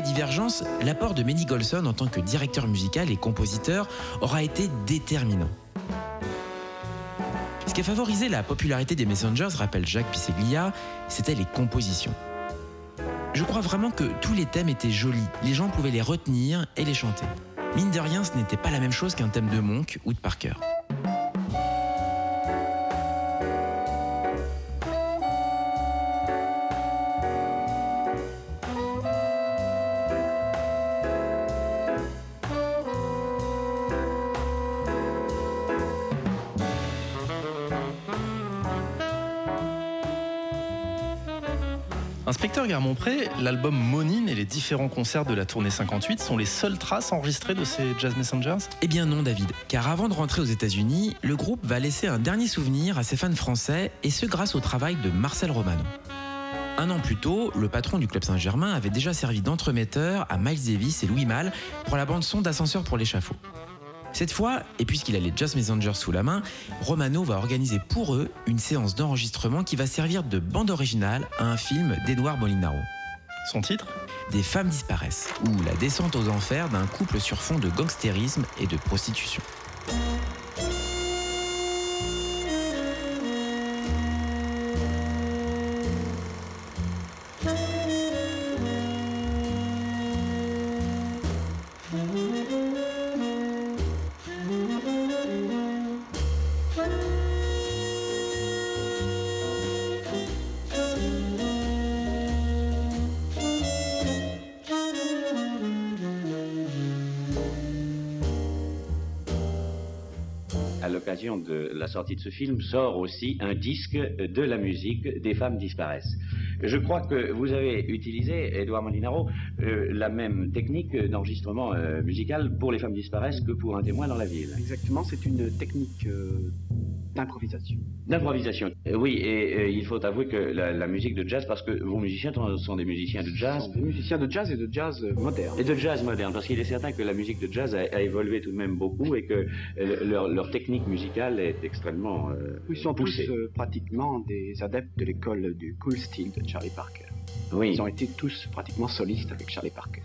Les divergences, l'apport de Benny Golson en tant que directeur musical et compositeur aura été déterminant. Ce qui a favorisé la popularité des Messengers, rappelle Jacques Pisseglia, c'était les compositions. Je crois vraiment que tous les thèmes étaient jolis, les gens pouvaient les retenir et les chanter. Mine de rien, ce n'était pas la même chose qu'un thème de Monk ou de Parker. L'album Monine et les différents concerts de la tournée 58 sont les seules traces enregistrées de ces Jazz Messengers? Eh bien non David, car avant de rentrer aux États-Unis, le groupe va laisser un dernier souvenir à ses fans français, et ce grâce au travail de Marcel Romano. Un an plus tôt, le patron du Club Saint-Germain avait déjà servi d'entremetteur à Miles Davis et Louis Malle pour la bande-son d'Ascenseur pour l'échafaud. Cette fois, et puisqu'il a les Jazz Messengers sous la main, Romano va organiser pour eux une séance d'enregistrement qui va servir de bande originale à un film d'Edouard Molinaro. Son titre? Des femmes disparaissent, ou la descente aux enfers d'un couple sur fond de gangstérisme et de prostitution. Sortie de ce film, sort aussi un disque de la musique des femmes disparaissent. Je crois que vous avez utilisé, Edouard Molinaro, euh, la même technique d'enregistrement euh, musical pour les femmes disparaissent que pour un témoin dans la ville. Exactement, c'est une technique euh, d'improvisation. D'improvisation. Euh, oui, et euh, il faut avouer que la, la musique de jazz, parce que vos musiciens sont, des musiciens de jazz. Des musiciens de jazz et de jazz euh, moderne. Et de jazz moderne, parce qu'il est certain que la musique de jazz a, a évolué tout de même beaucoup et que leur, leur technique musicale est extrêmement euh, Ils sont poussée. tous euh, pratiquement des adeptes de l'école du cool style de Charlie Parker. Oui. Ils ont été tous pratiquement solistes avec Charlie Parker.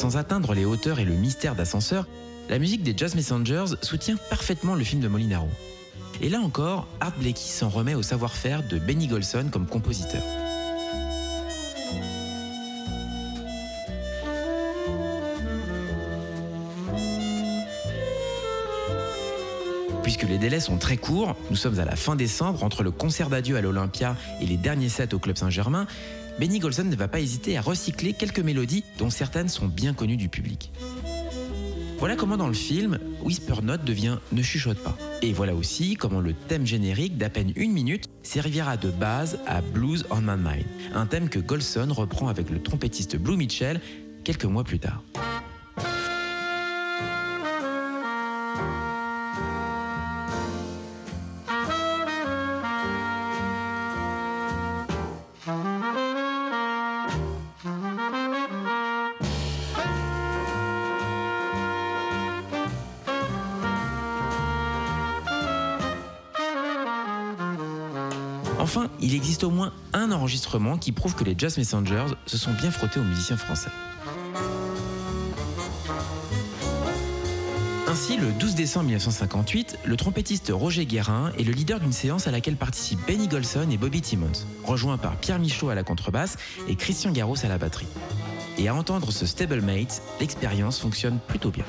Sans atteindre les hauteurs et le mystère d'ascenseur, la musique des Jazz Messengers soutient parfaitement le film de Molinaro. Et là encore, Art Blakey s'en remet au savoir-faire de Benny Golson comme compositeur. Puisque les délais sont très courts, nous sommes à la fin décembre entre le concert d'adieu à l'Olympia et les derniers sets au Club Saint-Germain, Benny Golson ne va pas hésiter à recycler quelques mélodies dont certaines sont bien connues du public. Voilà comment dans le film, Whisper Note devient Ne chuchote pas. Et voilà aussi comment le thème générique d'à peine une minute servira de base à Blues on My Mind, un thème que Golson reprend avec le trompettiste Blue Mitchell quelques mois plus tard. Qui prouve que les Jazz Messengers se sont bien frottés aux musiciens français. Ainsi, le 12 décembre 1958, le trompettiste Roger Guérin est le leader d'une séance à laquelle participent Benny Golson et Bobby Timmons, rejoints par Pierre Michaud à la contrebasse et Christian Garros à la batterie. Et à entendre ce stablemate, l'expérience fonctionne plutôt bien.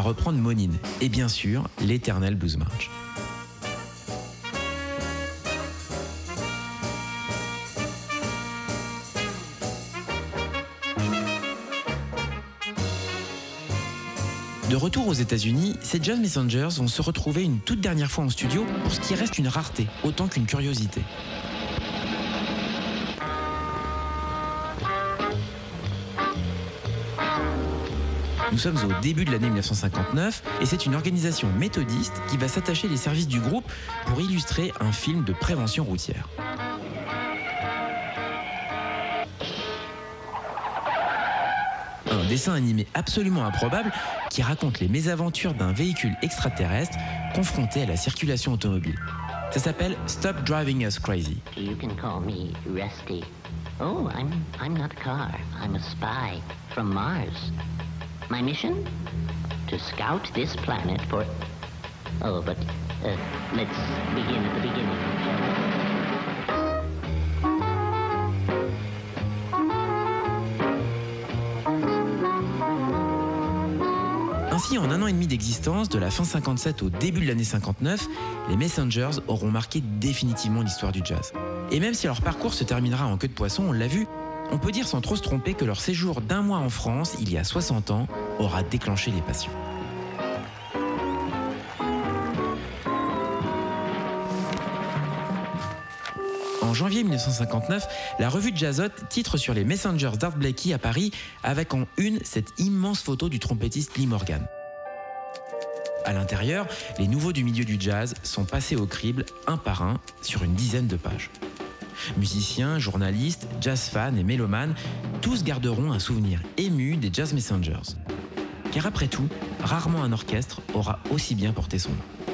Reprendre Monine et bien sûr l'éternel Blues March. De retour aux États-Unis, ces Jazz Messengers vont se retrouver une toute dernière fois en studio pour ce qui reste une rareté autant qu'une curiosité. Nous sommes au début de l'année 1959 et c'est une organisation méthodiste qui va s'attacher les services du groupe pour illustrer un film de prévention routière. Un dessin animé absolument improbable qui raconte les mésaventures d'un véhicule extraterrestre confronté à la circulation automobile. Ça s'appelle Stop Driving Us Crazy. You can call me Rusty. Oh, I'm not a car. I'm a spy from Mars. My mission? To scout this planet for. Oh, but uh, let's begin at the beginning. Ainsi, en un an et demi d'existence, de la fin 57 au début de l'année 59, les Messengers auront marqué définitivement l'histoire du jazz. Et même si leur parcours se terminera en queue de poisson, on l'a vu, on peut dire sans trop se tromper que leur séjour d'un mois en France, il y a 60 ans, aura déclenché les passions. En janvier 1959, la revue Jazzot titre sur les Messengers d'Art Blakey à Paris avec en une cette immense photo du trompettiste Lee Morgan. À l'intérieur, les nouveaux du milieu du jazz sont passés au crible un par un sur une dizaine de pages. Musiciens, journalistes, jazz fans et mélomanes, tous garderont un souvenir ému des Jazz Messengers. Car après tout, rarement un orchestre aura aussi bien porté son nom.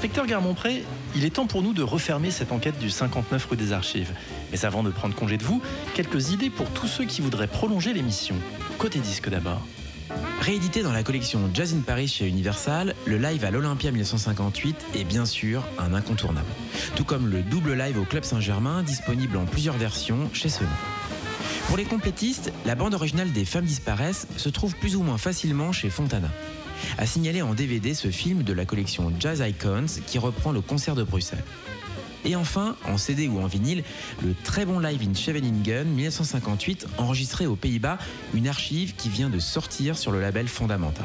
Inspecteur Garmont-Pré, il est temps pour nous de refermer cette enquête du 59 rue des Archives. Mais avant de prendre congé de vous, quelques idées pour tous ceux qui voudraient prolonger l'émission. Côté disque d'abord. Réédité dans la collection Jazz in Paris chez Universal, le live à l'Olympia 1958 est bien sûr un incontournable. Tout comme le double live au Club Saint-Germain, disponible en plusieurs versions chez Sony. Pour les complétistes, la bande originale des Femmes disparaissent se trouve plus ou moins facilement chez Fontana. A signalé en DVD ce film de la collection Jazz Icons qui reprend le concert de Bruxelles. Et enfin, en CD ou en vinyle, le très bon live in Scheveningen 1958 enregistré aux Pays-Bas, une archive qui vient de sortir sur le label Fondamenta.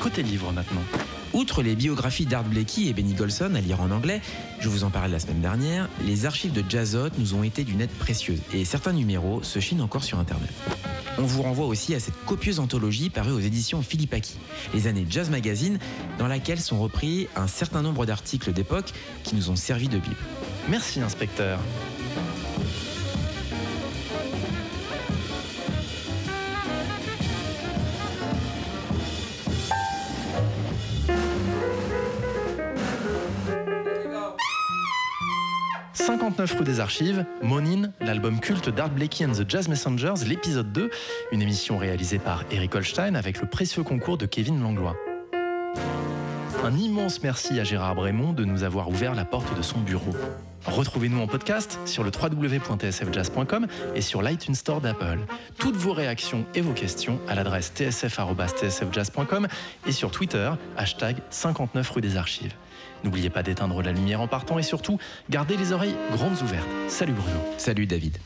Côté livre maintenant. Outre les biographies d'Art Blakey et Benny Golson à lire en anglais, je vous en parlais la semaine dernière, les archives de Jazzot nous ont été d'une aide précieuse et certains numéros se chinent encore sur Internet. On vous renvoie aussi à cette copieuse anthologie parue aux éditions Philippe Aki, les années Jazz Magazine, dans laquelle sont repris un certain nombre d'articles d'époque qui nous ont servi de Bible. Merci, inspecteur. « 59 rue des Archives, Monine, l'album culte d'Art Blakey and the Jazz Messengers, l'épisode 2, une émission réalisée par Eric Holstein avec le précieux concours de Kevin Langlois. Un immense merci à Gérard Brémond de nous avoir ouvert la porte de son bureau. Retrouvez-nous en podcast sur le www.tsfjazz.com et sur l'iTunes Store d'Apple. Toutes vos réactions et vos questions à l'adresse tsf.tsfjazz.com et sur Twitter, hashtag 59 rue des Archives. N'oubliez pas d'éteindre la lumière en partant et surtout, gardez les oreilles grandes ouvertes. Salut Bruno. Salut David.